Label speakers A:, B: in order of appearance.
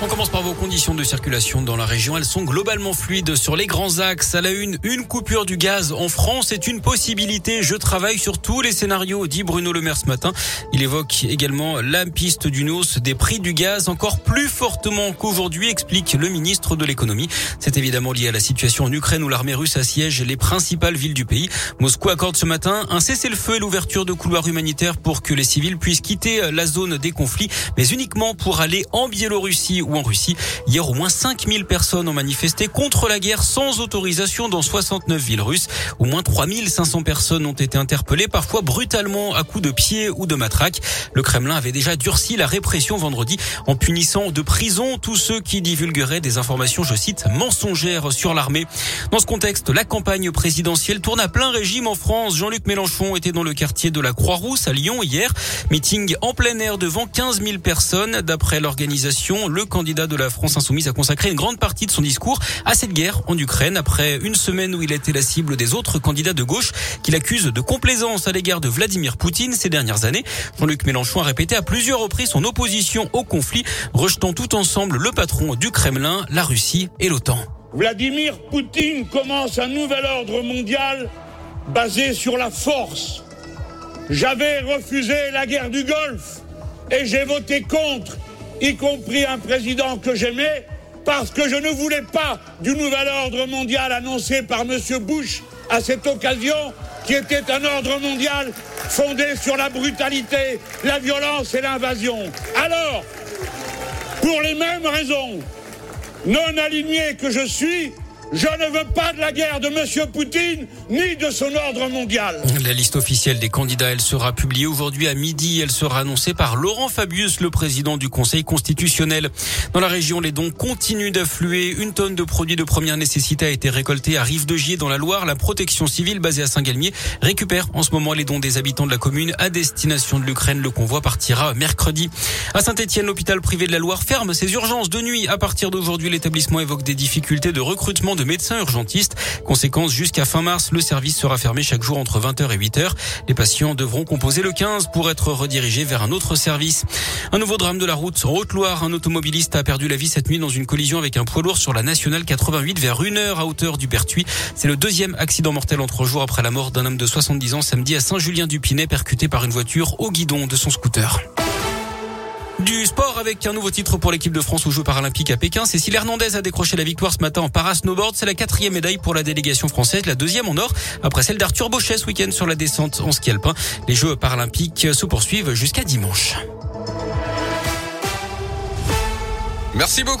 A: On commence par vos conditions de circulation dans la région. Elles sont globalement fluides sur les grands axes. À la une, une coupure du gaz en France est une possibilité. Je travaille sur tous les scénarios, dit Bruno Le Maire ce matin. Il évoque également la piste d'une hausse des prix du gaz encore plus fortement qu'aujourd'hui, explique le ministre de l'économie. C'est évidemment lié à la situation en Ukraine où l'armée russe assiège les principales villes du pays. Moscou accorde ce matin un cessez-le-feu et l'ouverture de couloirs humanitaires pour que les civils puissent quitter la zone des conflits, mais uniquement pour aller en Biélorussie ou en Russie. Hier, au moins 5000 personnes ont manifesté contre la guerre sans autorisation dans 69 villes russes. Au moins 3500 personnes ont été interpellées, parfois brutalement à coups de pied ou de matraque. Le Kremlin avait déjà durci la répression vendredi en punissant de prison tous ceux qui divulgueraient des informations, je cite, mensongères sur l'armée. Dans ce contexte, la campagne présidentielle tourne à plein régime en France. Jean-Luc Mélenchon était dans le quartier de la Croix-Rousse à Lyon hier. Meeting en plein air devant 15 000 personnes. D'après l'organisation, le candidat de la France insoumise a consacré une grande partie de son discours à cette guerre en Ukraine après une semaine où il a été la cible des autres candidats de gauche qu'il accuse de complaisance à l'égard de Vladimir Poutine ces dernières années. Jean-Luc Mélenchon a répété à plusieurs reprises son opposition au conflit, rejetant tout ensemble le patron du Kremlin, la Russie et l'OTAN.
B: Vladimir Poutine commence un nouvel ordre mondial basé sur la force. J'avais refusé la guerre du Golfe et j'ai voté contre y compris un président que j'aimais, parce que je ne voulais pas du nouvel ordre mondial annoncé par M. Bush à cette occasion, qui était un ordre mondial fondé sur la brutalité, la violence et l'invasion. Alors, pour les mêmes raisons, non aligné que je suis, je ne veux pas de la guerre de M. Poutine ni de son ordre mondial.
A: La liste officielle des candidats, elle sera publiée aujourd'hui à midi. Elle sera annoncée par Laurent Fabius, le président du Conseil constitutionnel. Dans la région, les dons continuent d'affluer. Une tonne de produits de première nécessité a été récoltée à Rive-de-Gier dans la Loire. La protection civile basée à Saint-Galmier récupère en ce moment les dons des habitants de la commune à destination de l'Ukraine. Le convoi partira mercredi. À Saint-Etienne, l'hôpital privé de la Loire ferme ses urgences de nuit. À partir d'aujourd'hui, l'établissement évoque des difficultés de recrutement de médecins urgentistes. Conséquence, jusqu'à fin mars, le service sera fermé chaque jour entre 20h et 8h. Les patients devront composer le 15 pour être redirigés vers un autre service. Un nouveau drame de la route. En Haute-Loire, un automobiliste a perdu la vie cette nuit dans une collision avec un poids lourd sur la nationale 88 vers une heure à hauteur du Pertuis. C'est le deuxième accident mortel entre jours après la mort d'un homme de 70 ans samedi à Saint-Julien-du-Pinet percuté par une voiture au guidon de son scooter. Du sport avec un nouveau titre pour l'équipe de France aux Jeux paralympiques à Pékin. Cécile Hernandez a décroché la victoire ce matin en para-snowboard. C'est la quatrième médaille pour la délégation française, la deuxième en or, après celle d'Arthur Bochet ce week-end sur la descente en ski alpin. Les Jeux paralympiques se poursuivent jusqu'à dimanche.
C: Merci beaucoup.